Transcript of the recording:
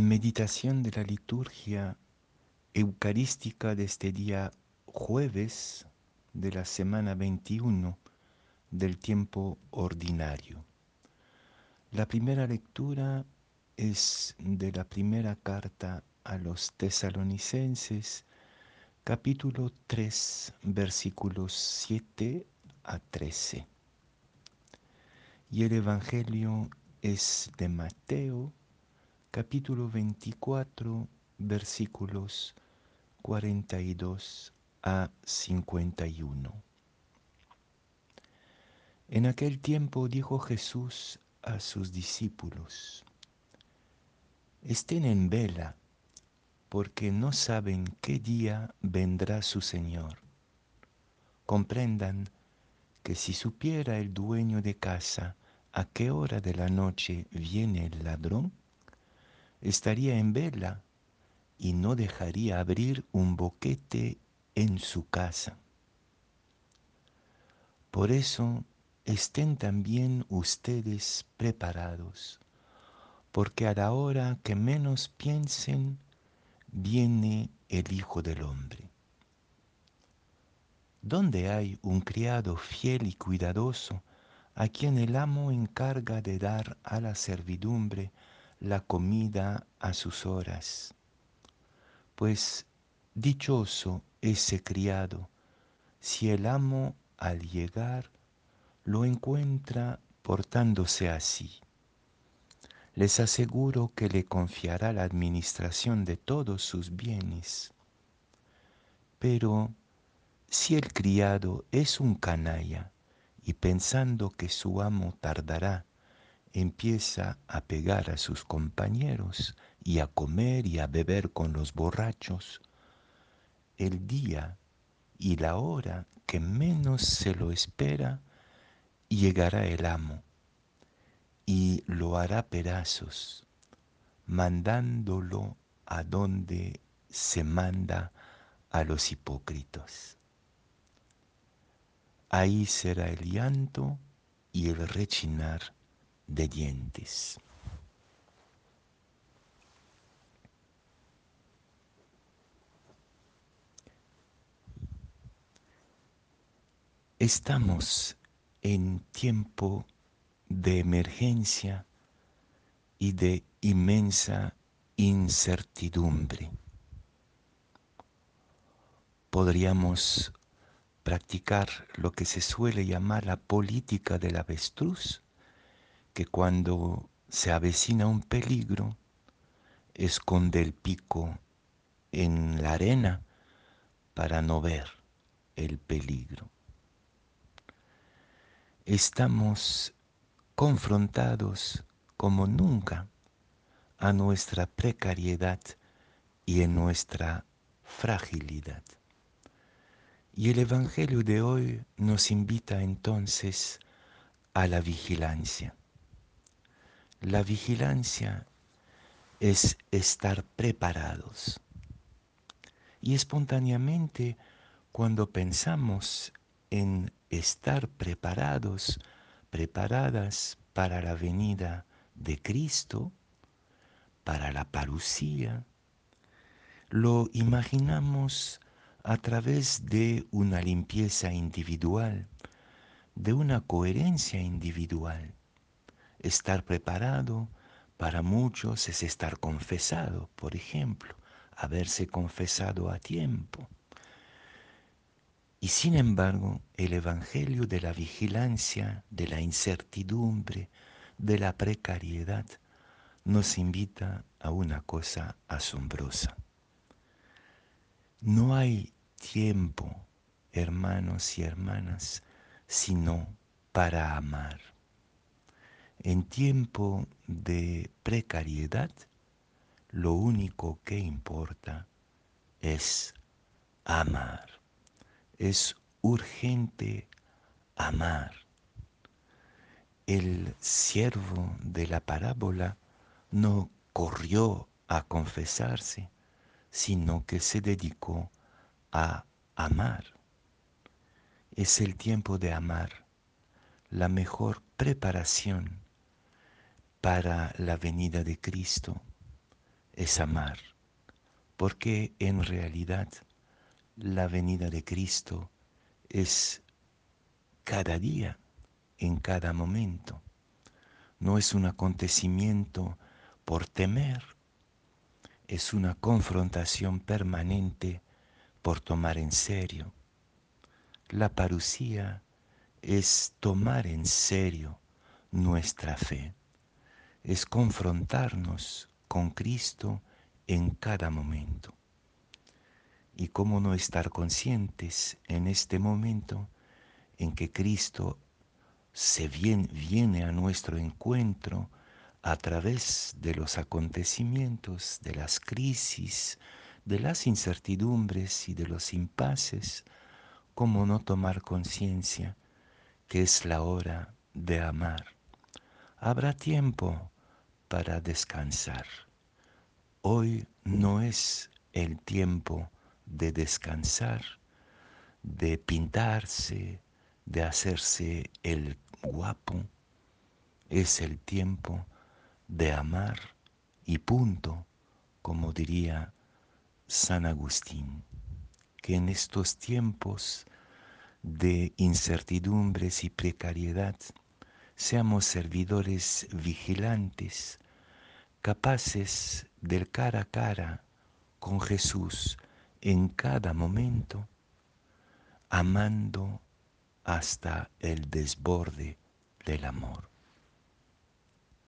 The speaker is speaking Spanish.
Meditación de la liturgia eucarística de este día jueves de la semana 21 del tiempo ordinario. La primera lectura es de la primera carta a los tesalonicenses, capítulo 3, versículos 7 a 13. Y el Evangelio es de Mateo, capítulo 24, versículos 42 a 51. En aquel tiempo dijo Jesús a sus discípulos, estén en vela, porque no saben qué día vendrá su Señor. Comprendan que si supiera el dueño de casa a qué hora de la noche viene el ladrón, estaría en vela y no dejaría abrir un boquete en su casa. Por eso estén también ustedes preparados, porque a la hora que menos piensen, viene el Hijo del Hombre. ¿Dónde hay un criado fiel y cuidadoso a quien el amo encarga de dar a la servidumbre la comida a sus horas. Pues dichoso ese criado si el amo al llegar lo encuentra portándose así. Les aseguro que le confiará la administración de todos sus bienes. Pero si el criado es un canalla, y pensando que su amo tardará, empieza a pegar a sus compañeros y a comer y a beber con los borrachos, el día y la hora que menos se lo espera, llegará el amo y lo hará pedazos, mandándolo a donde se manda a los hipócritas. Ahí será el llanto y el rechinar de dientes. Estamos en tiempo de emergencia y de inmensa incertidumbre. Podríamos practicar lo que se suele llamar la política del avestruz, que cuando se avecina un peligro, esconde el pico en la arena para no ver el peligro. Estamos confrontados como nunca a nuestra precariedad y en nuestra fragilidad. Y el Evangelio de hoy nos invita entonces a la vigilancia. La vigilancia es estar preparados. Y espontáneamente, cuando pensamos en estar preparados, preparadas para la venida de Cristo, para la parucía, lo imaginamos a través de una limpieza individual, de una coherencia individual. Estar preparado para muchos es estar confesado, por ejemplo, haberse confesado a tiempo. Y sin embargo, el Evangelio de la vigilancia, de la incertidumbre, de la precariedad, nos invita a una cosa asombrosa. No hay tiempo, hermanos y hermanas, sino para amar. En tiempo de precariedad, lo único que importa es amar. Es urgente amar. El siervo de la parábola no corrió a confesarse, sino que se dedicó a amar. Es el tiempo de amar, la mejor preparación para la venida de Cristo. es amar, porque en realidad la venida de Cristo es cada día, en cada momento. No es un acontecimiento por temer, es una confrontación permanente por tomar en serio. La parucía es tomar en serio nuestra fe, es confrontarnos con Cristo en cada momento. Y cómo no estar conscientes en este momento en que Cristo se viene, viene a nuestro encuentro a través de los acontecimientos, de las crisis, de las incertidumbres y de los impases, cómo no tomar conciencia que es la hora de amar. Habrá tiempo para descansar. Hoy no es el tiempo de descansar, de pintarse, de hacerse el guapo. Es el tiempo de amar y punto, como diría San Agustín, que en estos tiempos de incertidumbres y precariedad seamos servidores vigilantes, capaces del cara a cara con Jesús en cada momento, amando hasta el desborde del amor.